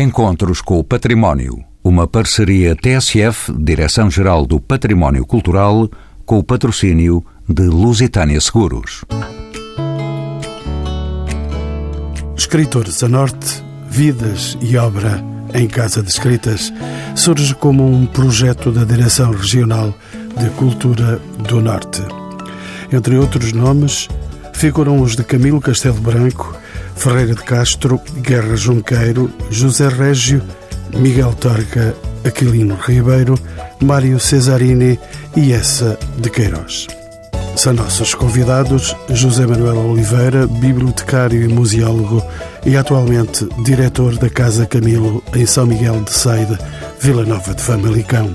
Encontros com o Património. Uma parceria TSF, Direção-Geral do Património Cultural, com o patrocínio de Lusitânia Seguros. Escritores a Norte, Vidas e Obra em Casa de Escritas surge como um projeto da Direção Regional de Cultura do Norte. Entre outros nomes, figuram os de Camilo Castelo Branco, Ferreira de Castro, Guerra Junqueiro, José Régio, Miguel Torga, Aquilino Ribeiro, Mário Cesarini e Essa de Queiroz. São nossos convidados José Manuel Oliveira, bibliotecário e museólogo e atualmente diretor da Casa Camilo em São Miguel de Seide, Vila Nova de Famalicão.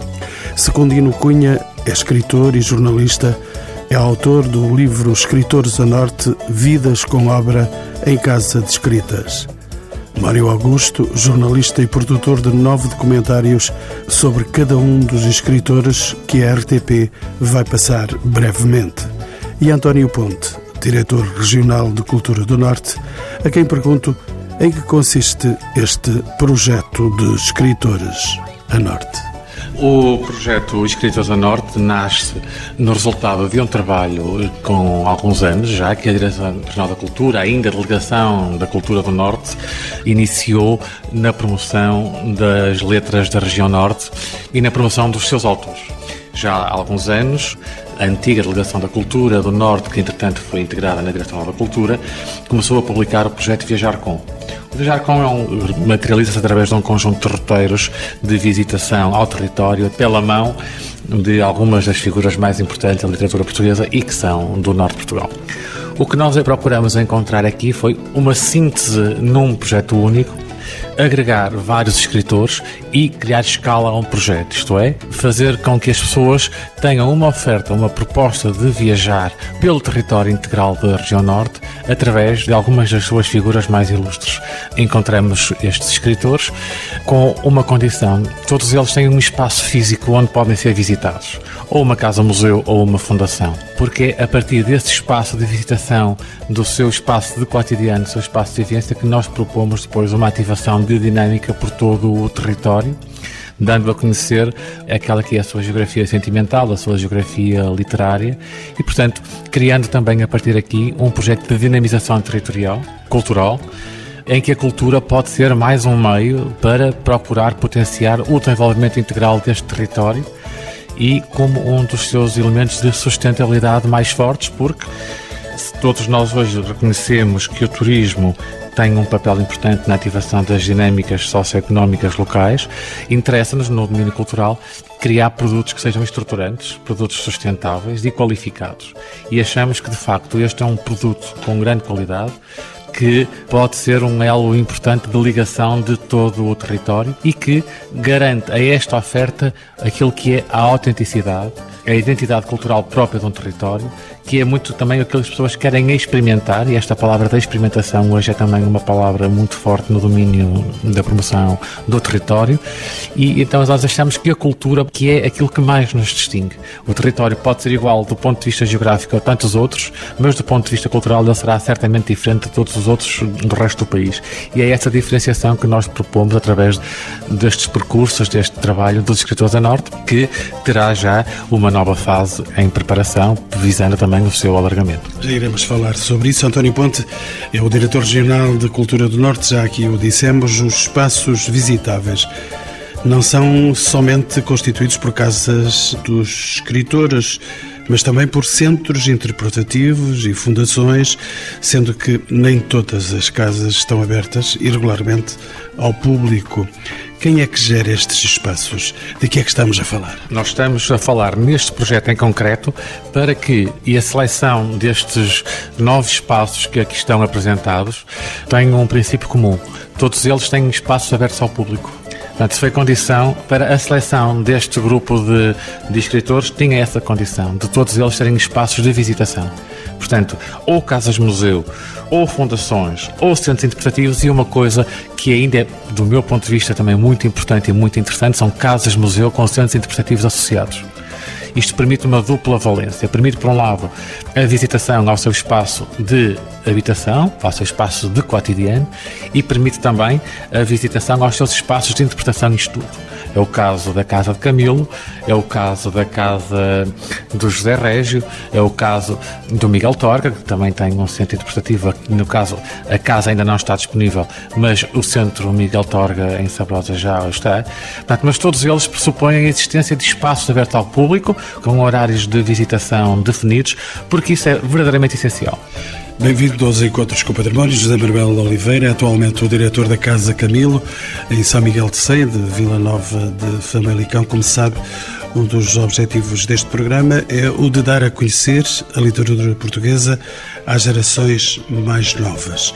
Secundino Cunha é escritor e jornalista, é autor do livro Escritores a Norte, Vidas com Obra em Casa de Escritas. Mário Augusto, jornalista e produtor de nove documentários sobre cada um dos escritores que a RTP vai passar brevemente. E António Ponte, diretor regional de Cultura do Norte, a quem pergunto em que consiste este projeto de escritores a Norte. O projeto Escritas a Norte nasce no resultado de um trabalho com alguns anos já, que a Direção Regional da Cultura, ainda a Delegação da Cultura do Norte, iniciou na promoção das letras da região Norte e na promoção dos seus autores. Já há alguns anos, a antiga Delegação da Cultura do Norte, que entretanto foi integrada na Direção da Cultura, começou a publicar o projeto Viajar Com. Viajar Com é materializa-se através de um conjunto de roteiros de visitação ao território pela mão de algumas das figuras mais importantes da literatura portuguesa e que são do Norte de Portugal. O que nós procuramos encontrar aqui foi uma síntese num projeto único agregar vários escritores e criar escala a um projeto, isto é, fazer com que as pessoas tenham uma oferta, uma proposta de viajar pelo território integral da região norte através de algumas das suas figuras mais ilustres. Encontramos estes escritores com uma condição: todos eles têm um espaço físico onde podem ser visitados, ou uma casa-museu ou uma fundação, porque é a partir desse espaço de visitação do seu espaço de cotidiano, do seu espaço de vivência, que nós propomos depois uma ativação de dinâmica por todo o território dando a conhecer aquela que é a sua geografia sentimental, a sua geografia literária e, portanto, criando também a partir daqui um projeto de dinamização territorial, cultural, em que a cultura pode ser mais um meio para procurar potenciar o desenvolvimento integral deste território e como um dos seus elementos de sustentabilidade mais fortes, porque todos nós hoje reconhecemos que o turismo tem um papel importante na ativação das dinâmicas socioeconómicas locais, interessa-nos, no domínio cultural, criar produtos que sejam estruturantes, produtos sustentáveis e qualificados. E achamos que, de facto, este é um produto com grande qualidade, que pode ser um elo importante de ligação de todo o território e que garante a esta oferta aquilo que é a autenticidade, a identidade cultural própria de um território que é muito também o que as pessoas querem experimentar, e esta palavra da experimentação hoje é também uma palavra muito forte no domínio da promoção do território, e então nós achamos que a cultura que é aquilo que mais nos distingue. O território pode ser igual do ponto de vista geográfico a tantos outros, mas do ponto de vista cultural ele será certamente diferente de todos os outros do resto do país. E é essa diferenciação que nós propomos através destes percursos, deste trabalho dos escritores da Norte, que terá já uma nova fase em preparação, visando também o seu alargamento. Já iremos falar sobre isso. António Ponte é o diretor regional de Cultura do Norte, já aqui o dissemos, os espaços visitáveis não são somente constituídos por casas dos escritores, mas também por centros interpretativos e fundações, sendo que nem todas as casas estão abertas irregularmente ao público. Quem é que gera estes espaços? De que é que estamos a falar? Nós estamos a falar neste projeto em concreto para que e a seleção destes novos espaços que aqui estão apresentados tenham um princípio comum. Todos eles têm espaços abertos ao público. Portanto, isso foi condição para a seleção deste grupo de, de escritores, tinha essa condição, de todos eles terem espaços de visitação. Portanto, ou casas-museu, ou fundações, ou centros interpretativos, e uma coisa que ainda é, do meu ponto de vista, também muito importante e muito interessante, são casas-museu com centros interpretativos associados. Isto permite uma dupla valência. Permite, por um lado, a visitação ao seu espaço de habitação, ao seu espaço de cotidiano e permite também a visitação aos seus espaços de interpretação e estudo. É o caso da Casa de Camilo, é o caso da Casa do José Régio, é o caso do Miguel Torga, que também tem um centro interpretativo. No caso, a casa ainda não está disponível, mas o centro Miguel Torga em Sabrosa já está. Portanto, mas todos eles pressupõem a existência de espaços abertos ao público, com horários de visitação definidos, porque isso é verdadeiramente essencial. Bem-vindo aos Encontros com o Património. José Manuel Oliveira, atualmente o diretor da Casa Camilo, em São Miguel de Ceia, de Vila Nova de Famalicão. Como sabe, um dos objetivos deste programa é o de dar a conhecer a literatura portuguesa às gerações mais novas.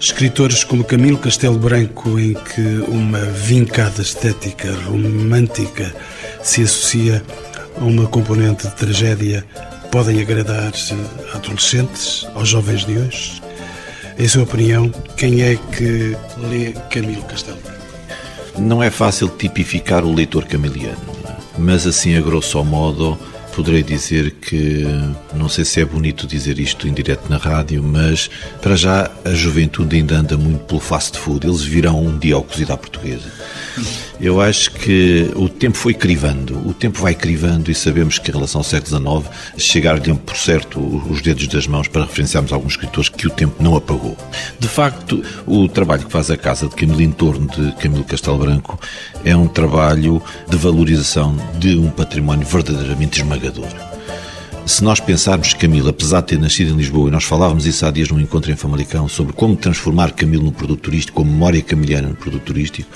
Escritores como Camilo Castelo Branco, em que uma vincada estética romântica se associa a uma componente de tragédia podem agradar a adolescentes, aos jovens de hoje? Em sua opinião, quem é que lê Camilo Castelo Não é fácil tipificar o leitor camiliano, mas assim, a grosso modo, poderei dizer que, não sei se é bonito dizer isto em direto na rádio, mas para já a juventude ainda anda muito pelo fast food. Eles virão um dia ao cozido à portuguesa. Eu acho que o tempo foi crivando, o tempo vai crivando e sabemos que em relação ao século XIX, chegar-lhe por certo os dedos das mãos para referenciarmos alguns escritores que o tempo não apagou. De facto, o trabalho que faz a Casa de Camilo em torno de Camilo Castelo Branco é um trabalho de valorização de um património verdadeiramente esmagador. Se nós pensarmos Camilo, apesar de ter nascido em Lisboa, e nós falávamos isso há dias num encontro em Famalicão, sobre como transformar Camilo num produto turístico, como memória camiliana no produto turístico,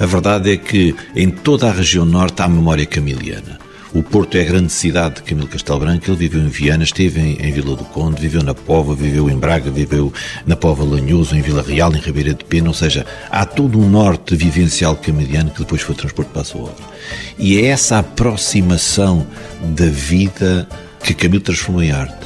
a verdade é que em toda a região norte há memória camiliana. O Porto é a grande cidade de Camilo Castelo Branco. Ele viveu em Viana, esteve em, em, Vila do Conde, viveu na Pova, viveu em Braga, viveu na Pova Lanhoso, em Vila Real, em Ribeira de Pena. Ou seja, há todo um norte vivencial camiliano que depois foi transportado para a sua obra. E é essa aproximação da vida que Camilo transformou em arte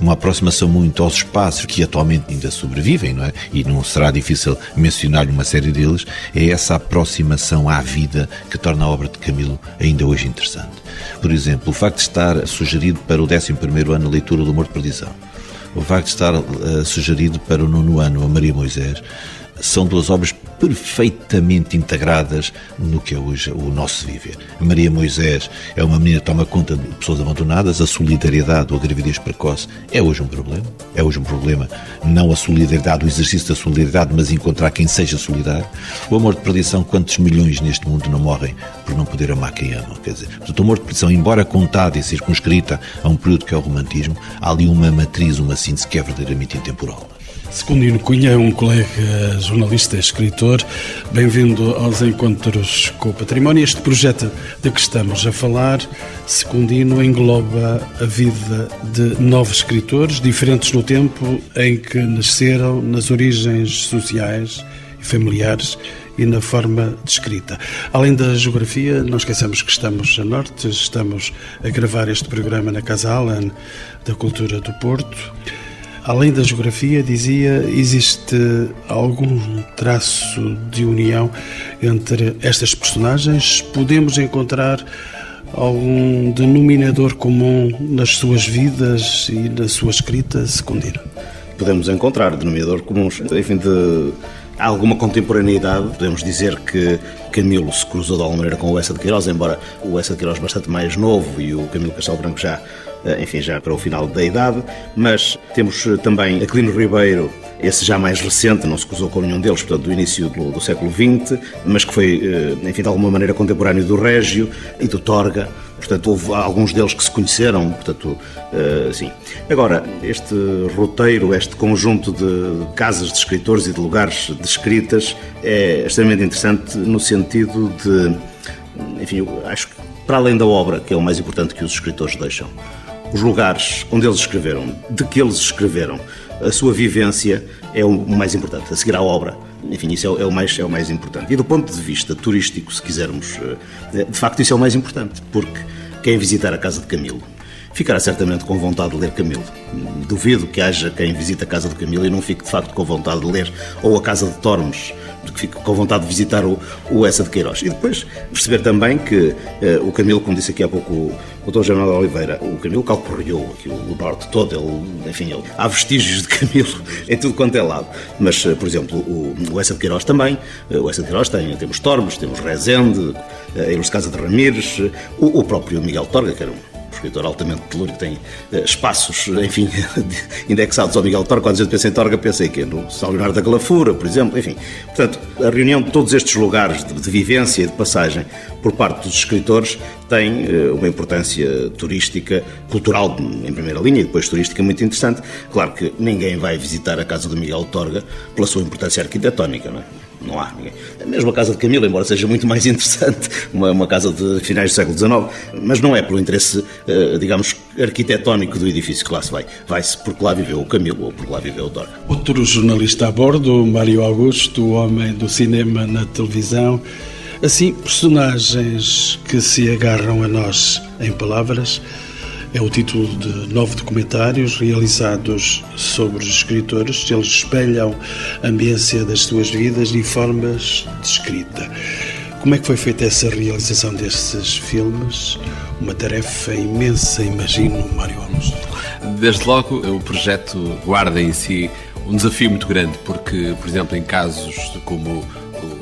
uma aproximação muito aos espaços que atualmente ainda sobrevivem, não é? E não será difícil mencionar uma série deles, é essa aproximação à vida que torna a obra de Camilo ainda hoje interessante. Por exemplo, o facto de estar sugerido para o 11 ano a leitura do Morto de Perdição, o facto de estar uh, sugerido para o nono ano a Maria Moisés, são duas obras perfeitamente integradas no que é hoje o nosso viver. Maria Moisés é uma menina que toma conta de pessoas abandonadas, a solidariedade ou a gravidez precoce é hoje um problema. É hoje um problema, não a solidariedade, o exercício da solidariedade, mas encontrar quem seja solidário. O amor de perdição, quantos milhões neste mundo não morrem por não poder amar quem amam? Quer dizer, o amor de perdição, embora contada e circunscrita a um período que é o romantismo, há ali uma matriz, uma síntese que é verdadeiramente intemporal. Secundino Cunha, um colega jornalista, escritor, bem-vindo aos Encontros com o Património. Este projeto de que estamos a falar, Secundino, engloba a vida de nove escritores, diferentes no tempo em que nasceram, nas origens sociais e familiares e na forma de escrita. Além da geografia, não esqueçamos que estamos a norte, estamos a gravar este programa na Casa Alan da Cultura do Porto. Além da geografia, dizia, existe algum traço de união entre estas personagens? Podemos encontrar algum denominador comum nas suas vidas e na sua escrita secundária? Podemos encontrar denominador comuns, enfim, de alguma contemporaneidade. Podemos dizer que Camilo se cruzou de alguma maneira com o Essa de Queiroz, embora o Essa de Queiroz bastante mais novo e o Camilo Castelo Branco já enfim, já para o final da idade, mas temos eh, também Aquilino Ribeiro, esse já mais recente, não se cruzou com nenhum deles, portanto, do início do, do século XX, mas que foi, eh, enfim, de alguma maneira contemporâneo do Régio e do Torga, portanto, houve alguns deles que se conheceram, portanto, sim. Agora, este roteiro, este conjunto de casas de escritores e de lugares de escritas é extremamente interessante no sentido de, enfim, acho que para além da obra, que é o mais importante que os escritores deixam, os lugares onde eles escreveram, de que eles escreveram, a sua vivência é o mais importante, a seguir à obra. Enfim, isso é, o mais, é o mais importante. E do ponto de vista turístico, se quisermos, eh, de facto isso é o mais importante, porque quem visitar a casa de Camilo ficará certamente com vontade de ler Camilo. Duvido que haja quem visite a casa do Camilo e não fique de facto com vontade de ler ou a casa de Tormes, que fique com vontade de visitar o, o Essa de Queiroz. E depois perceber também que eh, o Camilo, como disse aqui há pouco o, o Dr. General de Oliveira, o Camilo calcorreou aqui o, o norte todo, ele, enfim, ele, há vestígios de Camilo em tudo quanto é lado. Mas, eh, por exemplo, o, o Essa de Queiroz também, eh, o Essa de Queiroz tem, temos Tormes, temos Rezende, a Ilus Casa de Ramires, o, o próprio Miguel Torga, que era um escritor altamente telúrico, tem uh, espaços, enfim, indexados ao Miguel Torga. Quando a gente pensa em Torga, pensei que no São Leonardo da Galafura, por exemplo, enfim. Portanto, a reunião de todos estes lugares de, de vivência e de passagem por parte dos escritores tem uh, uma importância turística, cultural em primeira linha e depois turística muito interessante. Claro que ninguém vai visitar a casa do Miguel Torga pela sua importância arquitetónica, não é? Não há ninguém. Mesmo a casa de Camilo, embora seja muito mais interessante, uma, uma casa de finais do século XIX, mas não é pelo interesse, eh, digamos, arquitetónico do edifício que lá se vai. Vai-se porque lá viveu o Camilo ou porque lá viveu o Dora. Outro jornalista a bordo, Mário Augusto, o homem do cinema na televisão. Assim, personagens que se agarram a nós em palavras é o título de nove documentários realizados sobre os escritores. Eles espelham a ambiência das suas vidas e formas de escrita. Como é que foi feita essa realização destes filmes? Uma tarefa imensa, imagino, Mário Augusto. Desde logo, o projeto guarda em si um desafio muito grande, porque, por exemplo, em casos como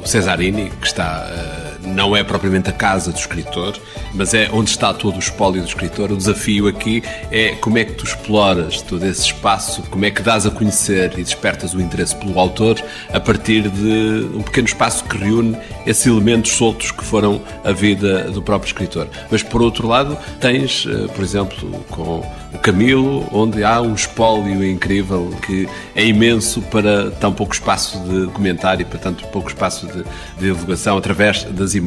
o Cesarini, que está eh, não é propriamente a casa do escritor, mas é onde está todo o espólio do escritor. O desafio aqui é como é que tu exploras todo esse espaço, como é que dás a conhecer e despertas o interesse pelo autor a partir de um pequeno espaço que reúne esses elementos soltos que foram a vida do próprio escritor. Mas por outro lado, tens, eh, por exemplo, com o Camilo, onde há um espólio incrível que é imenso para tão pouco espaço de comentário, para tanto pouco espaço de, de divulgação através das imagens.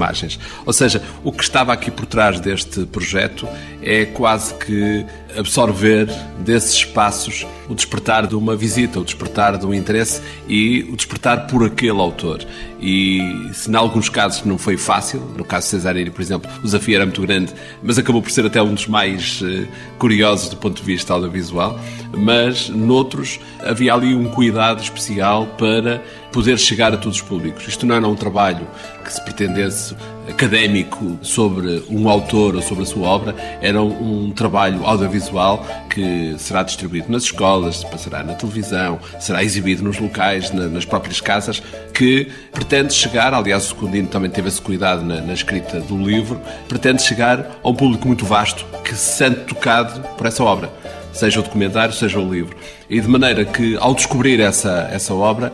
Ou seja, o que estava aqui por trás deste projeto é quase que absorver desses espaços o despertar de uma visita, o despertar de um interesse e o despertar por aquele autor. E se em alguns casos não foi fácil, no caso de Cesarini, por exemplo, o desafio era muito grande, mas acabou por ser até um dos mais uh, curiosos do ponto de vista audiovisual, mas noutros havia ali um cuidado especial para poder chegar a todos os públicos. Isto não era um trabalho que se pretendesse académico sobre um autor ou sobre a sua obra, era um, um trabalho audiovisual que será distribuído nas escolas, passará na televisão, será exibido nos locais, na, nas próprias casas, que pretende chegar, aliás o Secundino também teve esse cuidado na, na, escrita do livro, pretende chegar a um público muito vasto que se sente tocado por essa obra seja o documentário, seja o livro. E de maneira que, ao descobrir essa, essa obra,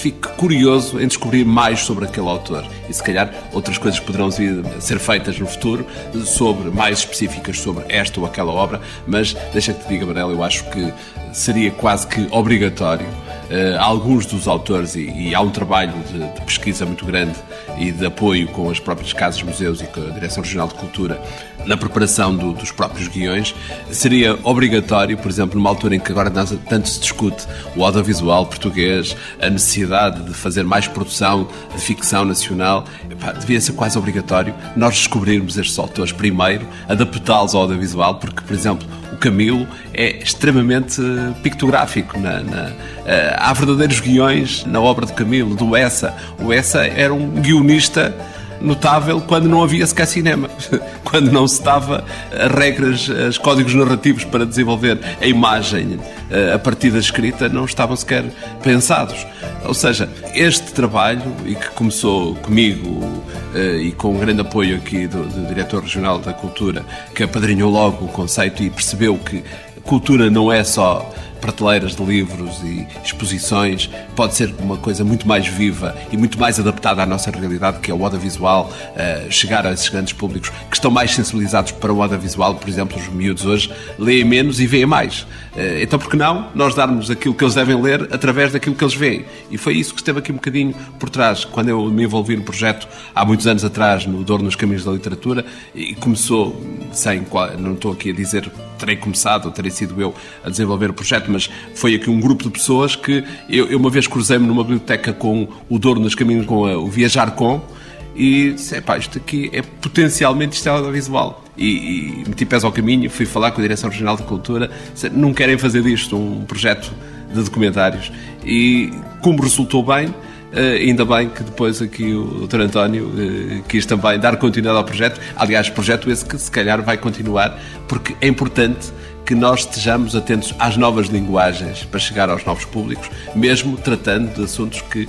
fique curioso em descobrir mais sobre aquele autor. E se calhar outras coisas poderão ser feitas no futuro, sobre mais específicas sobre esta ou aquela obra, mas deixa que te diga, Manel, eu acho que seria quase que obrigatório alguns dos autores, e, e há um trabalho de, de, pesquisa muito grande e de apoio com as próprias casas, museus e com a Direção Regional de Cultura na preparação do, dos próprios guiões, seria obrigatório, por exemplo, numa altura em que agora tanto se discute o audiovisual português, a necessidade de fazer mais produção de ficção nacional, epá, devia ser quase obrigatório nós descobrirmos estes autores primeiro, adaptá-los ao audiovisual, porque, por exemplo, o Camilo é extremamente pictográfico. Na, na, eh, há verdadeiros guiões na obra do Camilo, do Essa. O Essa era um guionista notável quando não havia sequer cinema, quando não se dava regras, os códigos narrativos para desenvolver a imagem eh, a partir da escrita não estavam sequer pensados. Ou seja, este trabalho, e que começou comigo eh, e com um grande apoio aqui do, do Diretor Regional da Cultura, que apadrinhou logo o conceito e percebeu que cultura não é só prateleiras de livros e exposições, pode ser uma coisa muito mais viva e muito mais adaptada à nossa realidade, que é o audiovisual, uh, chegar a esses grandes públicos que estão mais sensibilizados para o audiovisual, por exemplo, os miúdos hoje leem menos e veem mais. Uh, então, por que não nós darmos aquilo que eles devem ler através daquilo que eles veem? E foi isso que esteve aqui um bocadinho por trás. Quando eu me envolvi no projeto, há muitos anos atrás, no Dor nos Caminhos da Literatura, e começou, sem, não estou aqui a dizer terei começado, terei sido eu a desenvolver o projeto, mas foi aqui um grupo de pessoas que eu, eu uma vez cruzei-me numa biblioteca com o Douro nos caminhos, com a, o Viajar Com, e disse, pá, isto aqui é potencialmente isto é audiovisual. E, e meti pés ao caminho, fui falar com a Direção Regional de Cultura, disse, não querem fazer disto um projeto de documentários. E como resultou bem, Uh, ainda bem que depois aqui o Dr. António uh, quis também dar continuidade ao projeto. Aliás, projeto esse que se calhar vai continuar, porque é importante que nós estejamos atentos às novas linguagens para chegar aos novos públicos, mesmo tratando de assuntos que uh,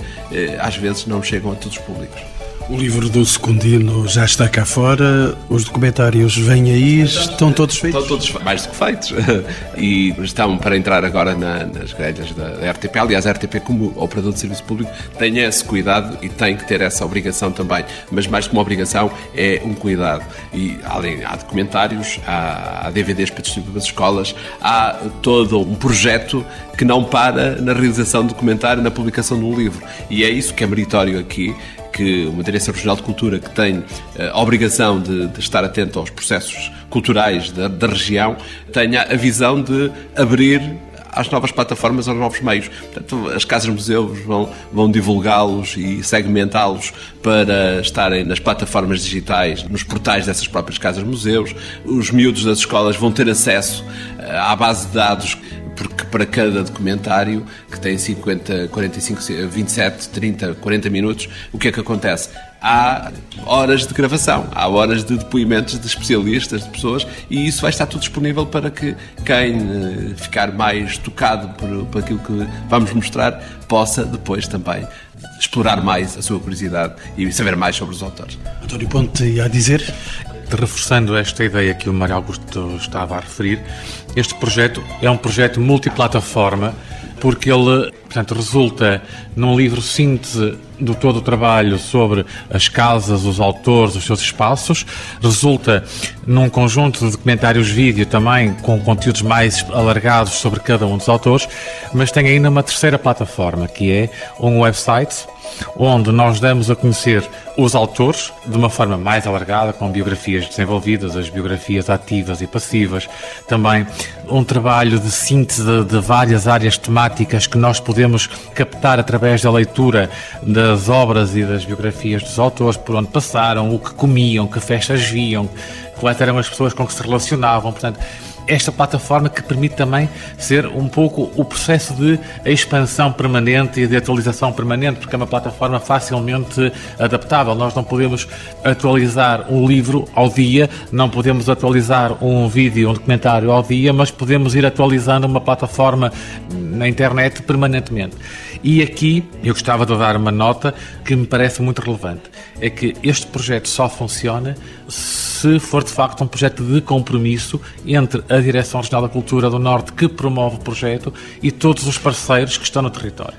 às vezes não chegam a todos os públicos. O livro do Secundino já está cá fora, os documentários vêm aí, estão todos feitos? Estão todos mais do que feitos. E estão para entrar agora na, nas grelhas da, RTP. Aliás, a RTP, como operador de serviço público, tem esse cuidado e tem que ter essa obrigação também. Mas mais que uma obrigação, é um cuidado. E além, há documentários, há, DVDs para distribuir nas escolas, há todo um projeto que não para na realização do documentário, na publicação de um livro. E é isso que é meritório aqui que uma Direção Regional de Cultura que tem eh, a obrigação de, de estar atento aos processos culturais da, da região tenha a visão de abrir às novas plataformas, aos novos meios. Portanto, as casas-museus vão, vão divulgá-los e segmentá-los para estarem nas plataformas digitais, nos portais dessas próprias casas-museus. Os miúdos das escolas vão ter acesso eh, à base de dados porque para cada documentário que tem 50, 45, 27, 30, 40 minutos, o que é que acontece? Há horas de gravação, há horas de depoimentos de especialistas, de pessoas, e isso vai estar tudo disponível para que quem eh, ficar mais tocado por, por aquilo que vamos mostrar possa depois também explorar mais a sua curiosidade e saber mais sobre os autores. António Ponte, a dizer? Reforçando esta ideia que o Mário Augusto estava a referir, este projeto é um projeto multiplataforma porque ele, portanto, resulta num livro síntese do todo o trabalho sobre as casas, os autores, os seus espaços, resulta num conjunto de documentários vídeo também com conteúdos mais alargados sobre cada um dos autores, mas tem ainda uma terceira plataforma, que é um website onde nós damos a conhecer os autores de uma forma mais alargada, com biografias desenvolvidas, as biografias ativas e passivas, também um trabalho de síntese de várias áreas temáticas que nós podemos captar através da leitura das obras e das biografias dos autores, por onde passaram, o que comiam, que festas viam, quais eram as pessoas com que se relacionavam, portanto esta plataforma que permite também ser um pouco o processo de expansão permanente e de atualização permanente, porque é uma plataforma facilmente adaptável. Nós não podemos atualizar um livro ao dia, não podemos atualizar um vídeo, um documentário ao dia, mas podemos ir atualizando uma plataforma na internet permanentemente. E aqui eu gostava de dar uma nota que me parece muito relevante: é que este projeto só funciona se for de facto um projeto de compromisso entre a Direção Regional da Cultura do Norte, que promove o projeto, e todos os parceiros que estão no território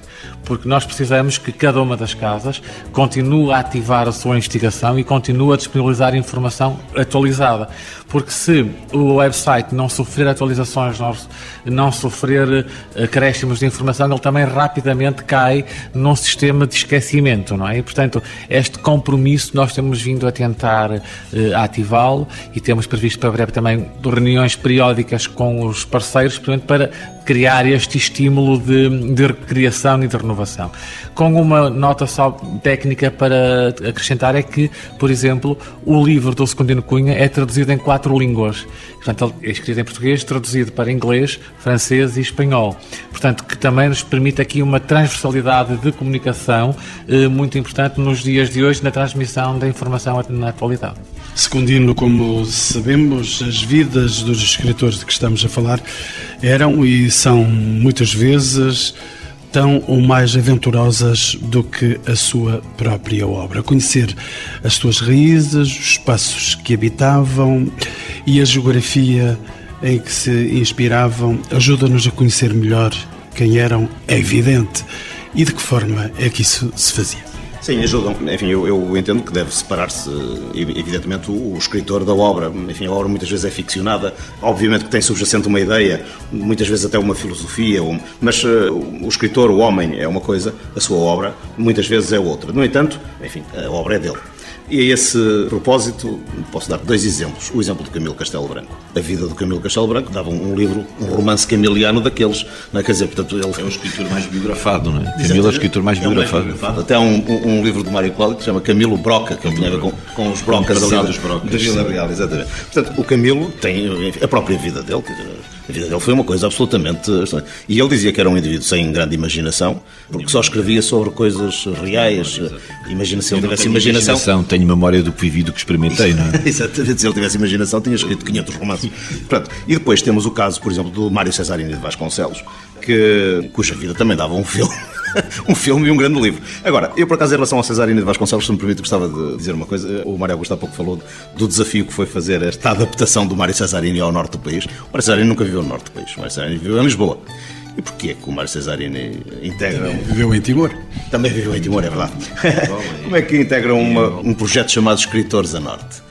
porque nós precisamos que cada uma das casas continue a ativar a sua investigação e continue a disponibilizar informação atualizada. Porque se o website não sofrer atualizações, não sofrer acréscimos de informação, ele também rapidamente cai num sistema de esquecimento, não é? E, portanto, este compromisso nós temos vindo a tentar uh, e temos previsto para breve também reuniões periódicas com os parceiros, para criar este estímulo de, de recriação e de renovação. Com uma nota só técnica para acrescentar é que, por exemplo, o livro do Secundino Cunha é traduzido em quatro línguas. Portanto, é escrito em português, traduzido para inglês, francês e espanhol. Portanto, que também nos permite aqui uma transversalidade de comunicação eh, muito importante nos dias de hoje na transmissão da informação na atualidade. Secundino, como sabemos, as vidas dos escritores de que estamos a falar eram e são muitas vezes tão ou mais aventurosas do que a sua própria obra. Conhecer as suas raízes, os espaços que habitavam e a geografia em que se inspiravam ajuda-nos a conhecer melhor quem eram, é evidente. E de que forma é que isso se fazia? Sim, ajudam. Enfim, eu, eu entendo que deve separar-se, evidentemente, o, o, escritor da obra. Enfim, a obra muitas vezes é ficcionada. Obviamente que tem subjacente uma ideia, muitas vezes até uma filosofia, mas uh, o escritor, o homem, é uma coisa, a sua obra, muitas vezes é outra. No entanto, enfim, a obra é dele. E a esse propósito, posso dar dois exemplos. O exemplo do Camilo Castelo Branco. A vida do Camilo Castelo Branco dava um livro, um romance camiliano daqueles. Não é? Quer dizer, portanto, ele... É o escritor mais biografado, não é? Camilo é o escritor mais biografado. É mais Até há um, um, um, livro do Mário Cláudio que se chama Camilo Broca, que ele tinha a ver com, com os brocas, da Vila Real, exatamente. Portanto, o Camilo tem a própria vida dele, quer dizer, a vida dele foi uma coisa absolutamente. E ele dizia que era um indivíduo sem grande imaginação, porque só escrevia sobre coisas reais. Imagina se ele tivesse imaginação. imaginação. Tenho memória do que vivi, do que experimentei, não é? Exatamente, se ele tivesse imaginação, tinha escrito 500 romances. Pronto. E depois temos o caso, por exemplo, do Mário Cesarini de Vasconcelos, que, cuja vida também dava um filme. um filme e um grande livro. Agora, eu por acaso, em relação ao Cesarino de Vasconcelos, se me permite, gostava de dizer uma coisa. O Mário Augusto há pouco falou do desafio que foi fazer esta adaptação do Mário Cesarini ao norte do país. O Mário Cesarini nunca viveu no norte do país. O Mário Cesarini viveu em Lisboa. E porquê que o Mário Cesarini integra... Também viveu em Timor. Também viveu em Timor, é verdade. Como é que integra uma, um projeto chamado Escritores a Norte?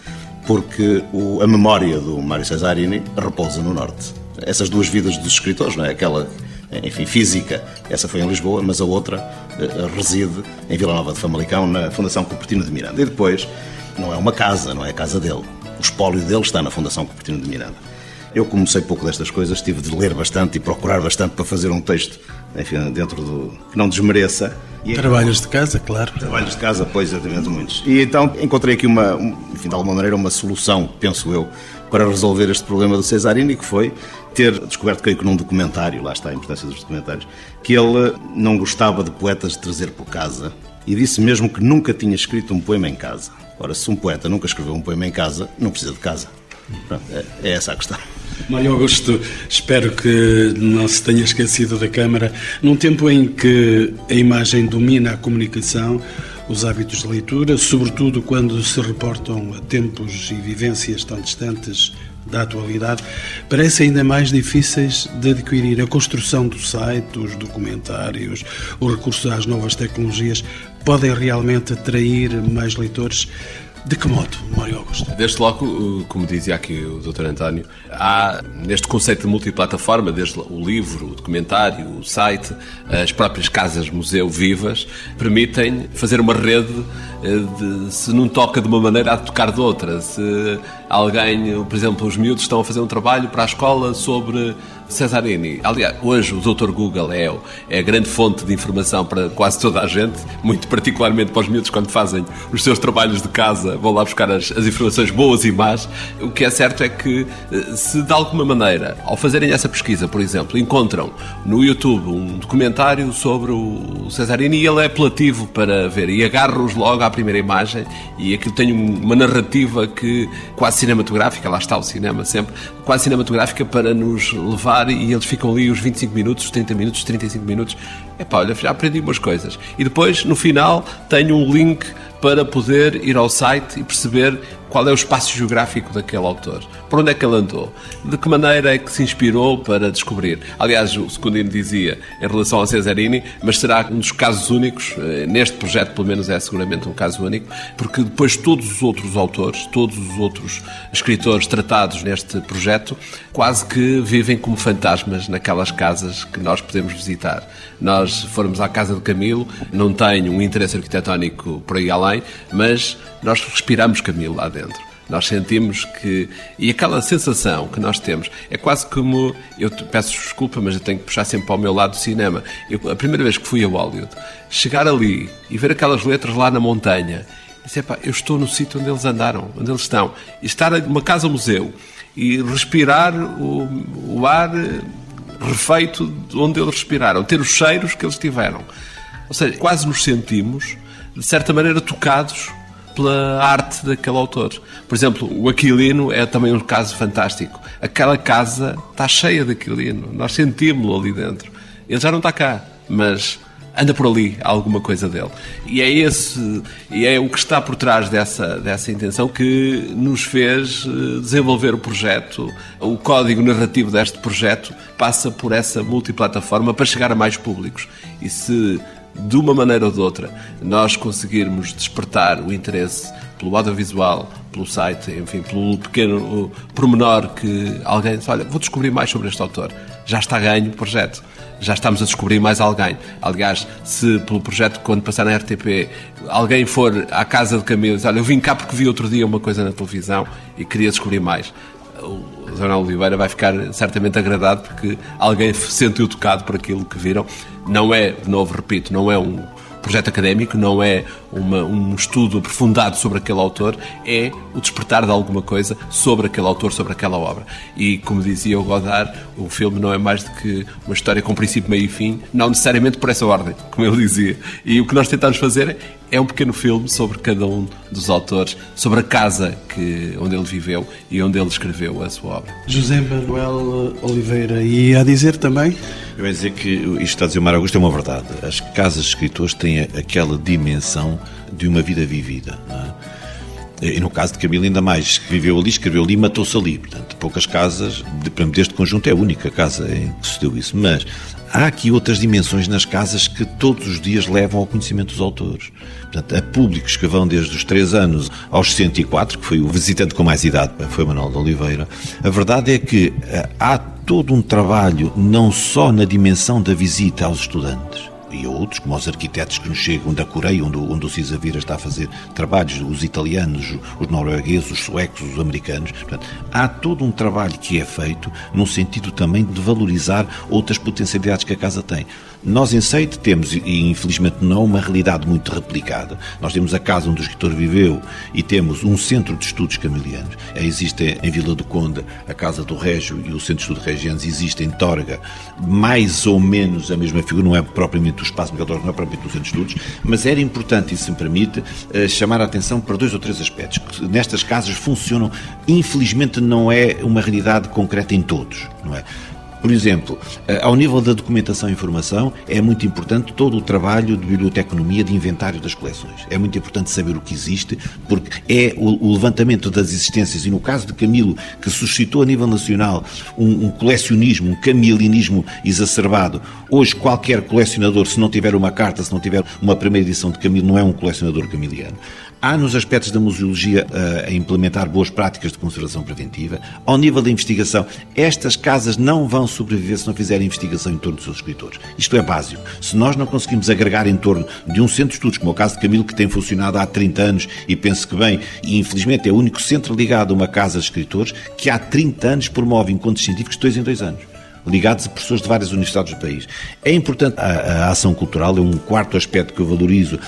Porque o, a memória do Mário Cesarini repousa no Norte. Essas duas vidas dos escritores, não é? Aquela enfim, física, essa foi em Lisboa, mas a outra uh, reside em Vila Nova de Famalicão, na Fundação Cupertino de Miranda. E depois, não é uma casa, não é a casa dele. O espólio dele está na Fundação Cupertino de Miranda. Eu, como sei pouco destas coisas, tive de ler bastante e procurar bastante para fazer um texto, enfim, dentro do. que não desmereça. E, Trabalhos de casa, claro. Trabalhos de casa, pois, exatamente, muitos. E então encontrei aqui uma, enfim, de alguma maneira, uma solução, penso eu, para resolver este problema do Cesarini, que foi ter descoberto, creio que num documentário, lá está a importância dos documentários, que ele não gostava de poetas de trazer por casa e disse mesmo que nunca tinha escrito um poema em casa. Ora, se um poeta nunca escreveu um poema em casa, não precisa de casa. Pronto, é, é essa a questão. Mário Augusto, espero que não se tenha esquecido da Câmara. Num tempo em que a imagem domina a comunicação, os hábitos de leitura, sobretudo quando se reportam a tempos e vivências tão distantes da atualidade, parecem ainda mais difíceis de adquirir. A construção do site, os documentários, o recurso às novas tecnologias podem realmente atrair mais leitores. De que modo, Mário Augusto? Desde logo, como dizia aqui o Dr. António, há neste conceito de multiplataforma, desde o livro, o documentário, o site, as próprias casas-museu vivas, permitem fazer uma rede eh, de, se não toca de uma maneira, há de tocar de outra. Se alguém, por exemplo, os miúdos estão a fazer um trabalho para a escola sobre Cesarini. Aliás, hoje o Dr. Google é, é a grande fonte de informação para quase toda a gente, muito particularmente para os miúdos quando fazem os seus trabalhos de casa, vão lá buscar as, as informações boas e más. O que é certo é que, eh, se de alguma maneira, ao fazerem essa pesquisa, por exemplo, encontram no YouTube um documentário sobre o Cesarini e ele é apelativo para ver e agarram-os logo à primeira imagem e aquilo tem uma narrativa que quase cinematográfica, lá está o cinema sempre, quase cinematográfica para nos levar falar e eles ficam ali os 25 minutos, os 30 minutos, os 35 minutos. É pá, olha, já aprendi umas coisas. E depois, no final, tenho um link para poder ir ao site e perceber qual é o espaço geográfico daquele autor, por onde é que ele andou, de que maneira é que se inspirou para descobrir. Aliás, o Secundino dizia em relação ao Cesarini, mas será um dos casos únicos, eh, neste projeto pelo menos é seguramente um caso único, porque depois todos os outros autores, todos os outros escritores tratados neste projeto, quase que vivem como fantasmas naquelas casas que nós podemos visitar. Nós formos à casa de Camilo, não tenho um interesse arquitetónico por aí além, mas nós respiramos Camilo lá dentro. Nós sentimos que. E aquela sensação que nós temos é quase como. Eu peço desculpa, mas eu tenho que puxar sempre para o meu lado do cinema. Eu, a primeira vez que fui a Hollywood, chegar ali e ver aquelas letras lá na montanha, disse: eu estou no sítio onde eles andaram, onde eles estão. E estar numa casa-museu e respirar o, o ar refeito onde eles respiraram, ter os cheiros que eles tiveram. Ou seja, quase nos sentimos, de certa maneira, tocados pela arte daquele autor. Por exemplo, o Aquilino é também um caso fantástico. Aquela casa está cheia de Aquilino, nós sentimos-lo ali dentro. Ele já não está cá, mas anda por ali alguma coisa dele. E é esse, e é o que está por trás dessa, dessa intenção que nos fez eh, desenvolver o projeto. O código narrativo deste projeto passa por essa multiplataforma para chegar a mais públicos. E se de uma maneira ou de outra, nós conseguirmos despertar o interesse pelo audiovisual, pelo site, enfim, pelo pequeno pormenor que alguém diz, olha, vou descobrir mais sobre este autor. já está ganho o projeto. Já estamos a descobrir mais alguém. Aliás, se pelo projeto, quando passar na RTP, alguém for à casa de Camilo e diz, olha, eu vim cá porque vi outro dia uma coisa na televisão e queria descobrir mais. Zé Oliveira vai ficar certamente agradado porque alguém se sentiu tocado por aquilo que viram. Não é, de novo, repito, não é um projeto académico, não é uma, um estudo aprofundado sobre aquele autor, é o despertar de alguma coisa sobre aquele autor, sobre aquela obra. E, como dizia o Godard, o filme não é mais do que uma história com princípio, meio e fim, não necessariamente por essa ordem, como ele dizia. E o que nós tentamos fazer é um pequeno filme sobre cada um dos autores, sobre a casa que, onde ele viveu e onde ele escreveu a sua obra. José Manuel Oliveira, e a dizer também? Eu ia dizer que isto está a dizer o Mar Augusto é uma verdade. As casas de escritores têm aquela dimensão de uma vida vivida. É? E no caso de Camilo, ainda mais, viveu ali, escreveu ali matou-se ali. Portanto, poucas casas, deste conjunto é a única casa em que se deu isso. Mas há aqui outras dimensões nas casas que todos os dias levam ao conhecimento dos autores. Portanto, há públicos que vão desde os 3 anos aos 104, que foi o visitante com mais idade, foi Manuel de Oliveira. A verdade é que eh, há todo um trabalho, não só na dimensão da visita aos estudantes, e outros, como os arquitetos que nos chegam da Coreia, onde, onde o Cisa Vira está a fazer trabalhos, os italianos, os noruegueses, os suecos, os americanos. Portanto, há todo um trabalho que é feito num sentido também de valorizar outras potencialidades que a casa tem. Nós em Seite temos, e infelizmente não, uma realidade muito replicada. Nós temos a casa onde o escritor viveu e temos um centro de estudos camilianos. Existe em Vila do Conde a Casa do Régio e o Centro de Estudos Regianos. Existe em Torga mais ou menos a mesma figura, não é propriamente o espaço Torga, não é propriamente o Centro de Estudos, mas era importante, e se me permite, eh, chamar a atenção para dois ou três aspectos. Que nestas casas funcionam, infelizmente não é uma realidade concreta em todos, não é? Por exemplo, eh, ao nível da documentação e informação, é muito importante todo o trabalho de biblioteconomia, de inventário das coleções. É muito importante saber o que existe, porque é o levantamento das existências, e no caso de Camilo, que suscitou a nível nacional um, um colecionismo, um camilinismo exacerbado. Hoje, qualquer colecionador, se não tiver uma carta, se não tiver uma primeira edição de Camilo, não é um colecionador camiliano. Há nos aspectos da museologia uh, a implementar boas práticas de conservação preventiva. Ao nível da investigação, estas casas não vão sobreviver se não fizerem investigação em torno dos seus escritores. Isto é básico. Se nós não conseguimos agregar em torno de um centro de estudos, como é o caso de Camilo, que tem funcionado há 30 anos e penso que bem, e infelizmente é o único centro ligado a uma casa de escritores que há 30 anos promove encontros científicos de dois em dois anos ligados a professores de várias universidades do país. É importante a, a, ação cultural, é um quarto aspecto que eu valorizo,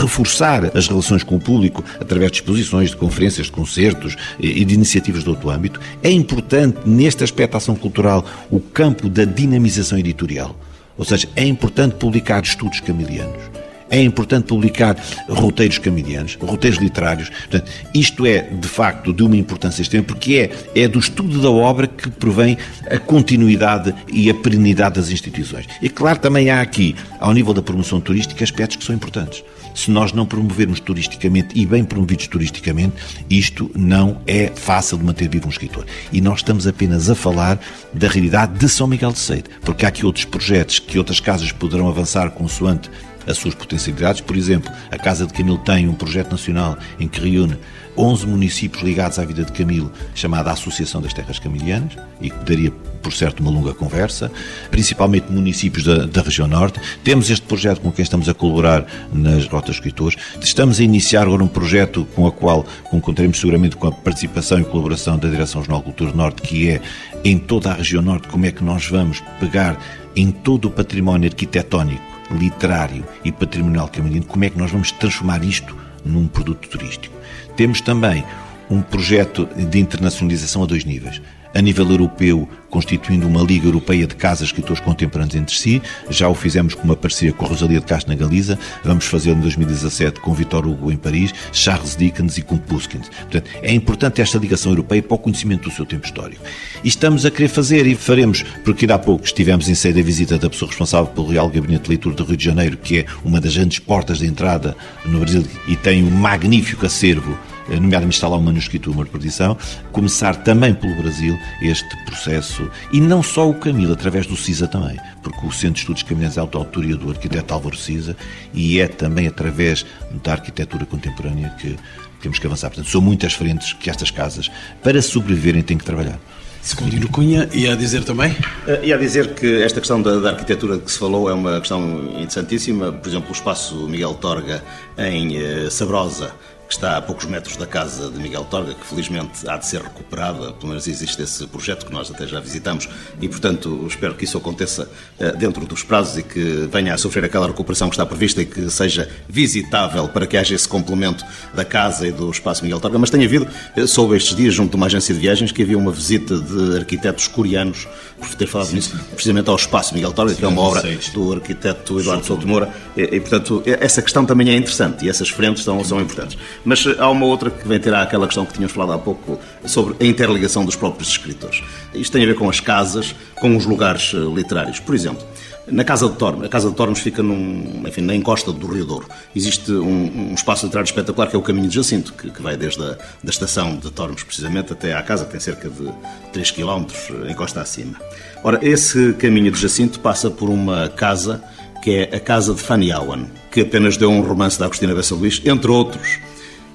reforçar as relações com o público através de exposições, de conferências, de concertos e de iniciativas de outro âmbito. É importante, neste aspecto da ação cultural, o campo da dinamização editorial. Ou seja, é importante publicar estudos camilianos é importante publicar roteiros camilianos, roteiros literários. Portanto, isto é, de facto, de uma importância extrema, porque é, é do estudo da obra que provém a continuidade e a perenidade das instituições. E, claro, também há aqui, ao nível da promoção turística, aspectos que são importantes. Se nós não promovermos turisticamente e bem promovidos turisticamente, isto não é fácil de manter vivo um escritor. E nós estamos apenas a falar da realidade de São Miguel de Seide, porque há aqui outros projetos que outras casas poderão avançar consoante as suas potencialidades. Por exemplo, a Casa de Camilo tem um projeto nacional em que reúne 11 municípios ligados à vida de Camilo, chamada Associação das Terras Camilianas, e que daria, por certo, uma longa conversa, principalmente municípios da, da, região norte. Temos este projeto com quem estamos a colaborar nas Rotas Escritores. Estamos a iniciar agora um projeto com o qual contaremos seguramente com a participação e colaboração da Direção Regional Cultura Norte, que é em toda a região norte como é que nós vamos pegar em todo o património arquitetónico literário e patrimonial caminhante, como é que nós vamos transformar isto num produto turístico. Temos também um projeto de internacionalização a dois níveis a nível europeu, constituindo uma Liga Europeia de Casas Escritores Contemporâneos entre si. Já o fizemos com uma parceria com Rosalia de Castro na Galiza. Vamos fazer em 2017 com Vitor Hugo em Paris, Charles Dickens e com Puskins. Portanto, é importante esta ligação europeia para o conhecimento do seu tempo histórico. E estamos a querer fazer e faremos, porque ainda há pouco estivemos em sede a visita da pessoa responsável pelo Real Gabinete de Leitura do Rio de Janeiro, que é uma das grandes portas de entrada no Brasil e tem um magnífico acervo nomeadamente está lá um manuscrito uma reperdição, começar também pelo Brasil este processo, e não só o Camilo, através do CISA também, porque o Centro de Estudos Camilianos é a autoria do arquiteto Álvaro CISA, e é também através da arquitetura contemporânea que temos que avançar. Portanto, são muitas frentes que estas casas, para sobreviverem, têm que trabalhar. Secundino Cunha, e a dizer também? E a dizer que esta questão da, da, arquitetura que se falou é uma questão interessantíssima. Por exemplo, o espaço Miguel Torga em uh, Sabrosa está a poucos metros da casa de Miguel Torga, que felizmente há de ser recuperada, pelo menos existe esse projeto que nós até já visitamos e, portanto, espero que isso aconteça eh, dentro dos prazos e que venha a sofrer aquela recuperação que está prevista e que seja visitável para que haja esse complemento da casa e do espaço Miguel Torga. Mas tem havido, eh, soube estes dias, junto de uma agência de viagens, que havia uma visita de arquitetos coreanos, por ter falado sim, nisso, precisamente ao espaço Miguel Torga, sim, que é uma obra do arquiteto Eduardo Souto Moura, e, e, portanto, essa questão também é interessante e essas frentes são, são importantes. Mas há uma outra que vem ter àquela questão que tínhamos falado há pouco sobre a interligação dos próprios escritores. Isto tem a ver com as casas, com os lugares eh, literários. Por exemplo, na Casa de Tormes, a Casa de Tormes fica num, enfim, na encosta do Rio Douro. Existe um, um espaço literário espetacular que é o Caminho de Jacinto, que, que vai desde a da estação de Tormes, precisamente, até à casa, tem cerca de 3 km, eh, encosta acima. Ora, esse Caminho de Jacinto passa por uma casa que é a Casa de Fanny Awan, que apenas deu um romance da Agostina Bessa Luís, entre outros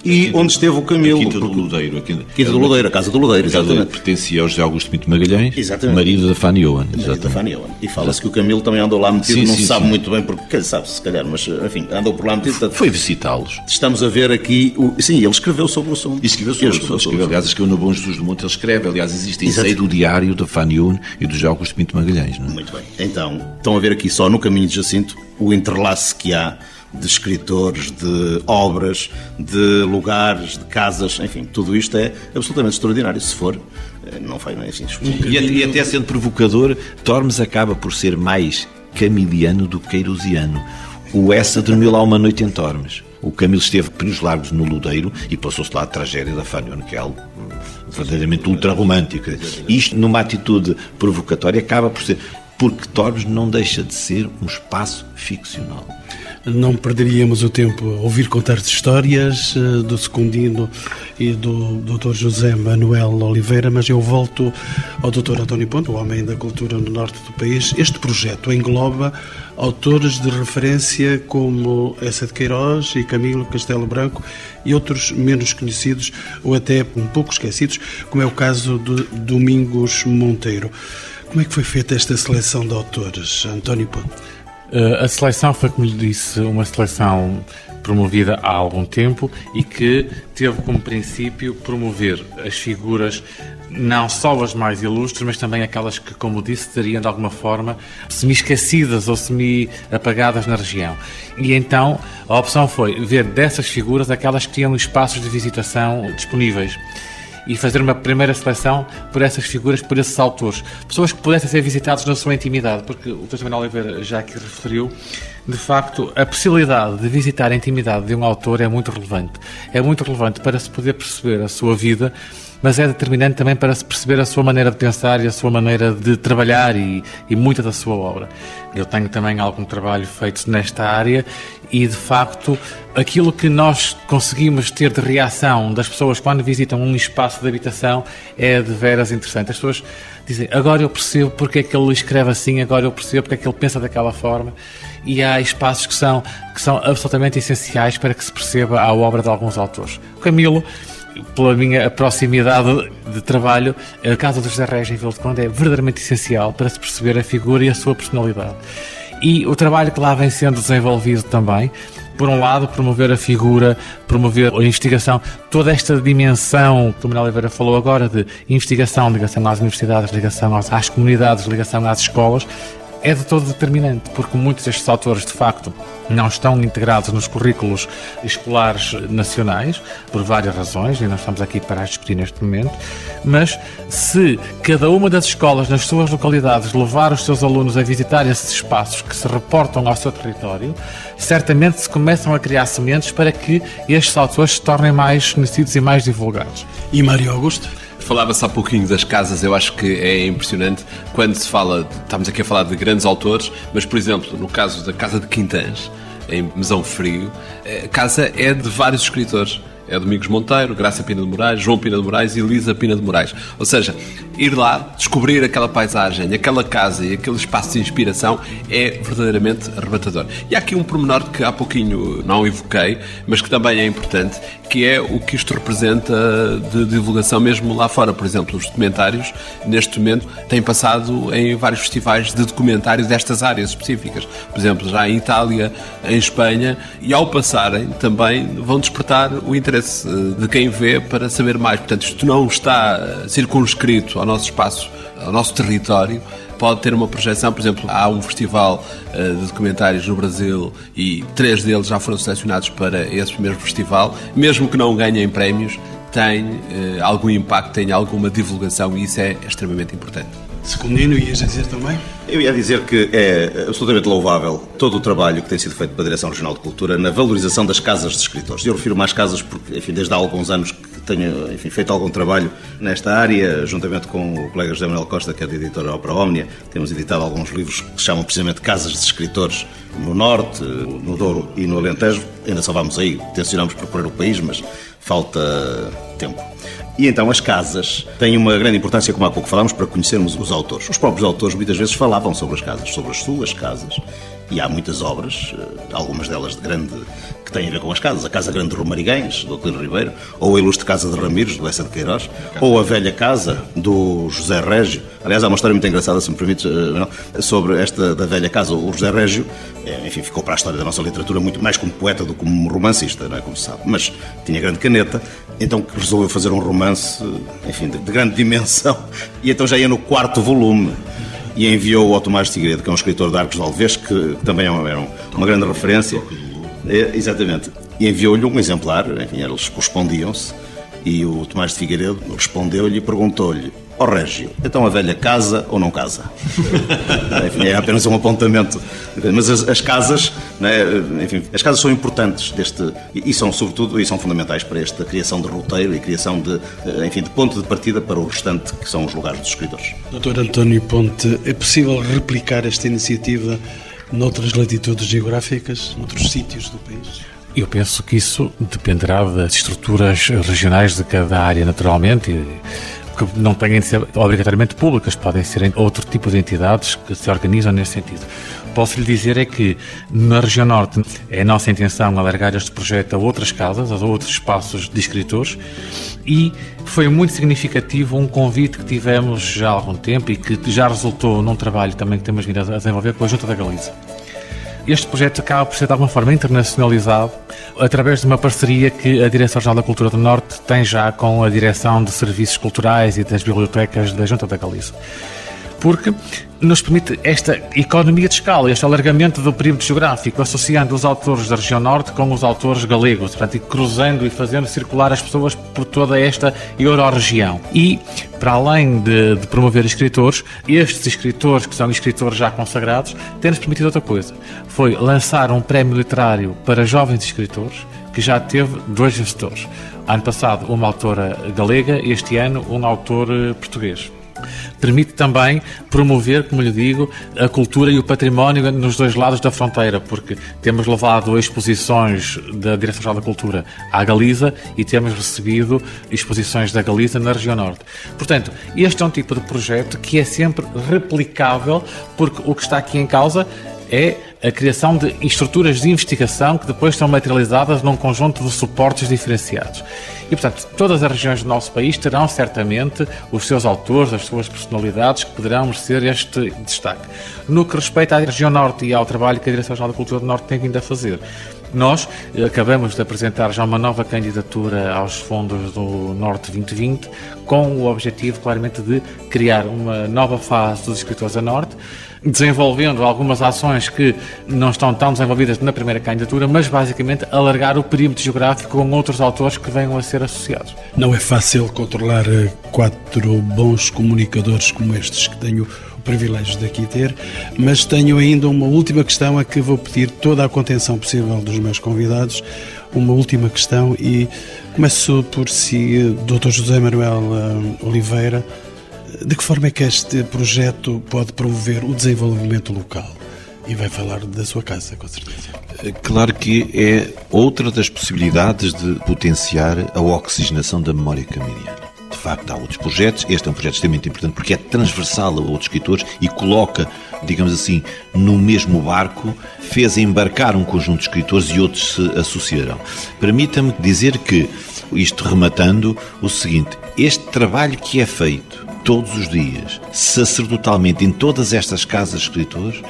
e onde esteve o Camilo. A Quinta do Ludeiro. A Quinta, Quinta do Ludeiro, a Casa do Ludeiro, exatamente. Pertencia ao José Augusto Pinto Magalhães, exatamente. marido da Fanny Owen. Marido da Fanny Owen. E fala-se que o Camilo também andou lá metido, sim, não sim, se sabe sim. muito bem porque, quem sabe, se calhar, mas enfim, andou por lá metido. Foi visitá-los. Estamos a ver aqui, o, sim, ele escreveu sobre o assunto. E escreveu sobre o assunto. Escreveu, aliás, escreveu no Bom Jesus do Monte, ele escreve, aliás, existe ensaio do diário da Fanny Owen e do José Augusto Pinto Magalhães. Não é? Muito bem. Então, estão a ver aqui só no caminho de Jacinto o entrelace que há de escritores, de obras, de lugares, de casas, enfim, tudo isto é absolutamente extraordinário. Se for, eh, não faz nem assim. E, e até sendo provocador, Tormes acaba por ser mais camiliano do que queirusiano. O Essa dormiu lá uma noite em Tormes. O Camilo esteve pelos largos no Ludeiro e passou-se lá a tragédia da Fanny Onkel, verdadeiramente ultra-romântica. Isto, numa atitude provocatória, acaba por ser. Porque Tormes não deixa de ser um espaço ficcional não perderíamos o tempo a ouvir contar histórias eh, do Secundino e do Dr. José Manuel Oliveira, mas eu volto ao Dr. António Ponto, o homem da cultura no norte do país. Este projeto engloba autores de referência como Essa de Queiroz e Camilo Castelo Branco e outros menos conhecidos ou até um pouco esquecidos, como é o caso de Domingos Monteiro. Como é que foi feita esta seleção de autores, António Ponto? Eh, a seleção foi, como lhe disse, uma seleção promovida há algum tempo e que teve como princípio promover as figuras, não só as mais ilustres, mas também aquelas que, como disse, estariam de alguma forma semi-esquecidas ou semi-apagadas na região. E então a opção foi ver dessas figuras aquelas que tinham espaços de visitação disponíveis e fazer uma primeira seleção por essas figuras, por esses autores. Pessoas que pudessem ser visitados na sua intimidade, porque o Dr. Manuel Oliveira já aqui referiu, de facto, a possibilidade de visitar a intimidade de um autor é muito relevante. É muito relevante para se poder perceber a sua vida mas é determinante também para se perceber a sua maneira de pensar e a sua maneira de trabalhar e, e muita da sua obra. Eu tenho também algum trabalho feito nesta área e, de facto, aquilo que nós conseguimos ter de reação das pessoas quando visitam um espaço de habitação é de veras interessante. As pessoas dizem, agora eu percebo porque é que ele escreve assim, agora eu percebo porque é que ele pensa daquela forma. E há espaços que são, que são absolutamente essenciais para que se perceba a obra de alguns autores. Camilo pela minha proximidade de trabalho, a casa do José Reis em Vila de Conde é verdadeiramente essencial para se perceber a figura e a sua personalidade. E o trabalho que lá vem sendo desenvolvido também, por um lado, promover a figura, promover a investigação, toda esta dimensão que o Manuel Oliveira falou agora de investigação, ligação às universidades, ligação às comunidades, ligação às escolas, é de todo determinante, porque muitos destes autores, de facto, não estão integrados nos currículos escolares nacionais, por várias razões, e nós estamos aqui para as discutir neste momento, mas se cada uma das escolas nas suas localidades levar os seus alunos a visitar esses espaços que se reportam ao seu território, certamente se começam a criar sementes para que estes autores se tornem mais conhecidos e mais divulgados. E Mário Augusto? Falava-se há pouquinho das casas, eu acho que é impressionante quando se fala, estamos aqui a falar de grandes autores, mas por exemplo, no caso da Casa de Quintãs, em Mesão Frio, a casa é de vários escritores É Domingos Monteiro, Graça Pina de Moraes, João Pina de Moraes e Elisa Pina de Moraes. Ou seja, ir lá, descobrir aquela paisagem, aquela casa e aquele espaço de inspiração é verdadeiramente arrebatador. E há aqui um pormenor que há pouquinho não evoquei, mas que também é importante, que é o que isto representa de divulgação mesmo lá fora. Por exemplo, os documentários, neste momento, têm passado em vários festivais de documentário destas áreas específicas. Por exemplo, já em Itália, em Espanha, e ao passarem também vão despertar o interesse eh, de quem vê para saber mais. Portanto, isto não está circunscrito ao nosso espaço, ao nosso território, pode ter uma projeção. Por exemplo, há um festival uh, de documentários no Brasil e três deles já foram selecionados para esse mesmo festival. Mesmo que não ganhem prémios, tem algum impacto, tem alguma divulgação e isso é extremamente importante. Secundino, ias dizer também? Eu ia dizer que é absolutamente louvável todo o trabalho que tem sido feito pela Direção Regional de Cultura na valorização das casas de escritores. Eu refiro mais casas porque, enfim, desde há alguns anos que tenho enfim, feito algum trabalho nesta área, juntamente com o colega José Manuel Costa, que é da editora Opera Omnia, temos editado alguns livros que se chamam precisamente Casas de Escritores no Norte, no Douro e no Alentejo. Ainda só vamos aí, tencionamos percorrer o país, mas falta tempo. E então as casas têm uma grande importância, como há pouco falámos, para conhecermos os autores. Os próprios autores muitas vezes falavam sobre as casas, sobre as suas casas. E há muitas obras, eh, algumas delas de grande que têm a ver com as casas. A Casa Grande de Romariguens, do Clino Ribeiro, ou a Ilustre Casa de Ramires, do Essa de Queiroz, ou a Velha Casa, do José Régio. Aliás, há uma história muito engraçada, se me permite, eh, sobre esta da Velha Casa. O José Régio, eh, enfim, ficou para a história da nossa literatura muito mais como poeta do que como romancista, não é como se sabe. Mas tinha grande caneta, então resolveu fazer um romance, enfim, de, de grande dimensão. E então já ia no quarto volume e enviou ao Tomás de Figueiredo, que é um escritor de Arcos de Alves, que também é uma, uma grande referência. É, exatamente. E enviou-lhe um exemplar, enfim, eles correspondiam-se, e o Tomás de Figueiredo respondeu-lhe e perguntou-lhe: Ó oh, Régio, então a velha casa ou não casa? enfim, é apenas um apontamento. Mas as, as casas, né, enfim, as casas são importantes deste, e são sobretudo e são fundamentais para esta criação de roteiro e criação de, enfim, de ponto de partida para o restante que são os lugares dos escritores. Doutor António Ponte, é possível replicar esta iniciativa noutras latitudes geográficas, noutros sítios do país? Eu penso que isso dependerá das estruturas regionais de cada área, naturalmente, que não têm de ser obrigatoriamente públicas, podem ser outro tipo de entidades que se organizam nesse sentido. Posso lhe dizer é que na região norte é nossa intenção alargar este projeto a outras casas, a outros espaços de escritores e foi muito significativo um convite que tivemos já há algum tempo e que já resultou num trabalho também que temos vindo a desenvolver com a Junta da Galiza. Este projeto acaba por ser de alguma forma internacionalizado através de uma parceria que a Direção-Geral da Cultura do Norte tem já com a Direção de Serviços Culturais e das Bibliotecas da Junta da Galiza. Porque nos permite esta economia de escala, este alargamento do perímetro geográfico, associando os autores da região norte com os autores galegos, portanto, e cruzando e fazendo circular as pessoas por toda esta euro-região. E, para além de, de, promover escritores, estes escritores, que são escritores já consagrados, têm-nos permitido outra coisa. Foi lançar um prémio literário para jovens escritores, que já teve dois vencedores. Ano passado, uma autora galega, este ano, um autor eh, português. Permite também promover, como lhe digo, a cultura e o património nos dois lados da fronteira, porque temos levado exposições da Direção-Geral da Cultura à Galiza e temos recebido exposições da Galiza na região norte. Portanto, este é um tipo de projeto que é sempre replicável, porque o que está aqui em causa é a criação de estruturas de investigação que depois são materializadas num conjunto de suportes diferenciados. E, portanto, todas as regiões do nosso país terão certamente os seus autores, as suas personalidades que poderão merecer este destaque. No que respeita à região Norte e ao trabalho que a Direção-Geral da Cultura do Norte tem vindo a fazer, nós acabamos de apresentar já uma nova candidatura aos fundos do Norte 2020, com o objetivo claramente de criar uma nova fase dos escritores a Norte, desenvolvendo algumas ações que não estão tão desenvolvidas na primeira candidatura, mas basicamente alargar o perímetro geográfico com outros autores que venham a ser associados. Não é fácil controlar eh, quatro bons comunicadores como estes que tenho o privilégio de aqui ter, mas tenho ainda uma última questão a que vou pedir toda a contenção possível dos meus convidados. Uma última questão e começo por si, Dr. José Manuel eh, Oliveira. De que forma é que este projeto pode promover o desenvolvimento local? e vai falar da sua casa, com certeza. Claro que é outra das possibilidades de potenciar a oxigenação da memória camiliana. De facto, há outros projetos. Este é um projeto extremamente importante porque é transversal a outros escritores e coloca, digamos assim, no mesmo barco, fez embarcar um conjunto de escritores e outros se associarão. Permita-me dizer que, isto rematando, o seguinte: este trabalho que é feito todos os dias, sacerdotalmente, em todas estas casas de escritores,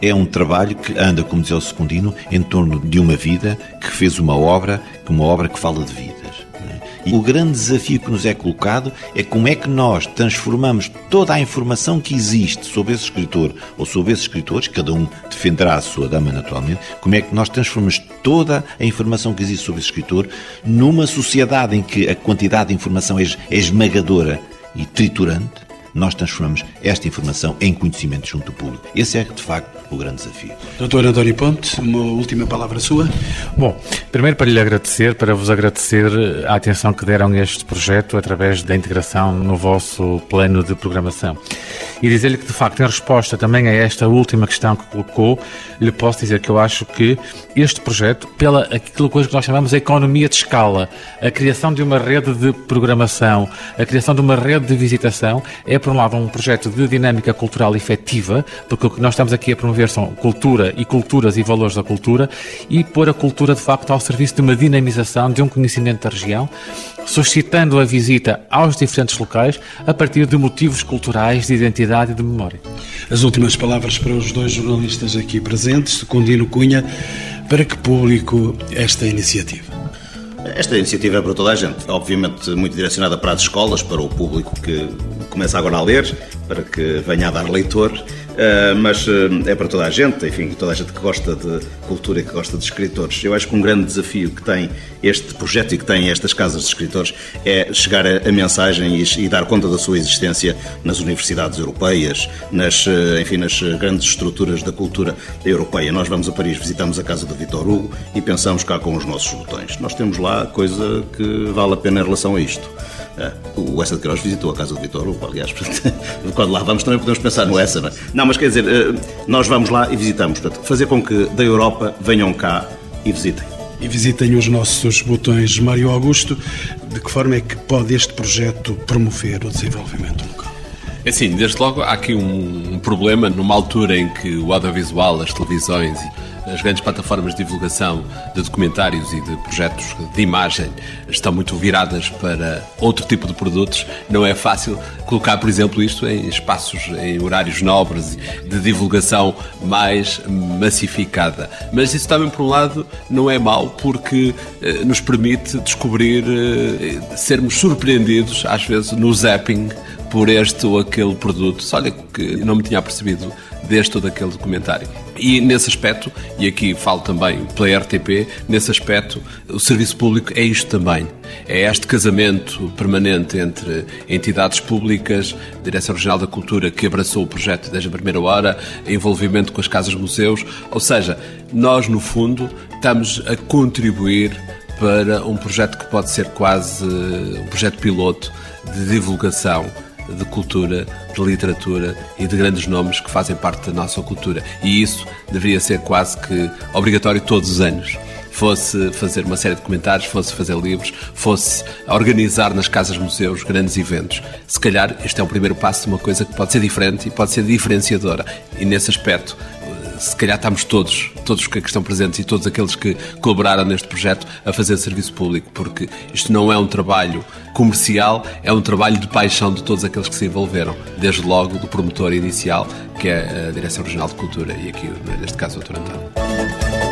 é um trabalho que anda, como dizia o Secundino, em torno de uma vida que fez uma obra, uma obra que fala de vidas. E o grande desafio que nos é colocado é como é que nós transformamos toda a informação que existe sobre esse escritor ou sobre esses escritores, cada um defenderá a sua dama naturalmente, como é que nós transformamos toda a informação que existe sobre esse escritor numa sociedade em que a quantidade de informação é esmagadora e triturante, nós transformamos esta informação em conhecimento junto do público. Esse é, de facto, o grande desafio. Doutor António Ponte, uma última palavra sua. Bom, primeiro para lhe agradecer, para vos agradecer a atenção que deram a este projeto através da integração no vosso plano de programação. E dizer-lhe que, de facto, em resposta também a esta última questão que colocou, lhe posso dizer que eu acho que este projeto, pela aquilo coisa que nós chamamos a economia de escala, a criação de uma rede de programação, a criação de uma rede de visitação, é, por um lado, um projeto de dinâmica cultural efetiva, porque o que nós estamos aqui a promover são cultura e culturas e valores da cultura, e pôr a cultura, de facto, ao serviço de uma dinamização, de um conhecimento da região, suscitando a visita aos diferentes locais a partir de motivos culturais, de identidade e de memória. As últimas palavras para os dois jornalistas aqui presentes, Secundino Cunha, para que público esta iniciativa? Esta iniciativa é para toda a gente, obviamente muito direcionada para as escolas, para o público que começa agora a ler, para que venha a dar leitor Uh, mas uh, é para toda a gente, enfim, toda a gente que gosta de cultura e que gosta de escritores. Eu acho que um grande desafio que tem este projeto e que tem estas casas de escritores é chegar a, mensagem e, dar conta da sua existência nas universidades europeias, nas, uh, enfim, nas grandes estruturas da cultura europeia. Nós vamos a Paris, visitamos a casa do Vitor Hugo e pensamos cá com os nossos botões. Nós temos lá coisa que vale a pena em relação a isto. É, o Essa de Queiroz visitou a casa do Vitor Hugo, aliás, quando lá vamos também podemos pensar no Essa, não é? Não, mas quer dizer, eh, nós vamos lá e visitamos, portanto, fazer com que da Europa venham cá e visitem. E visitem os nossos botões. Mário Augusto, de que forma é que pode este projeto promover o desenvolvimento local? É assim, desde logo há aqui um, um problema numa altura em que o audiovisual, as televisões e as grandes plataformas de divulgação de documentários e de projetos de imagem estão muito viradas para outro tipo de produtos. Não é fácil colocar, por exemplo, isto em espaços, em horários nobres de divulgação mais massificada. Mas isso também, por um lado, não é mau porque eh, nos permite descobrir, eh, sermos surpreendidos, às vezes, no zapping por este ou aquele produto. Olha que não me tinha percebido deste ou daquele documentário. E nesse aspecto, e aqui falo também pela RTP, nesse aspecto, o serviço público é isto também. É este casamento permanente entre entidades públicas, Direção Regional da Cultura, que abraçou o projeto desde a primeira hora, envolvimento com as casas-museus, ou seja, nós, no fundo, estamos a contribuir para um projeto que pode ser quase um projeto piloto de divulgação de cultura, de literatura e de grandes nomes que fazem parte da nossa cultura. E isso deveria ser quase que obrigatório todos os anos fosse fazer uma série de comentários, fosse fazer livros, fosse organizar nas casas-museus grandes eventos. Se calhar este é o primeiro passo de uma coisa que pode ser diferente e pode ser diferenciadora. E nesse aspecto, se calhar estamos todos, todos que estão presentes e todos aqueles que colaboraram neste projeto a fazer serviço público, porque isto não é um trabalho comercial, é um trabalho de paixão de todos aqueles que se envolveram, desde logo do promotor inicial, que é a Direção Regional de Cultura, e aqui, neste caso, o Dr. António.